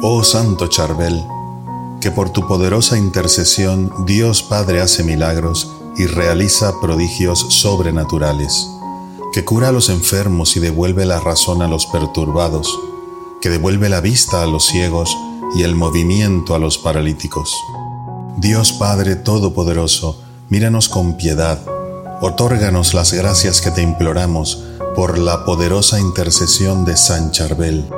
Oh Santo Charbel, que por tu poderosa intercesión Dios Padre hace milagros y realiza prodigios sobrenaturales, que cura a los enfermos y devuelve la razón a los perturbados, que devuelve la vista a los ciegos y el movimiento a los paralíticos. Dios Padre Todopoderoso, míranos con piedad, otórganos las gracias que te imploramos por la poderosa intercesión de San Charbel.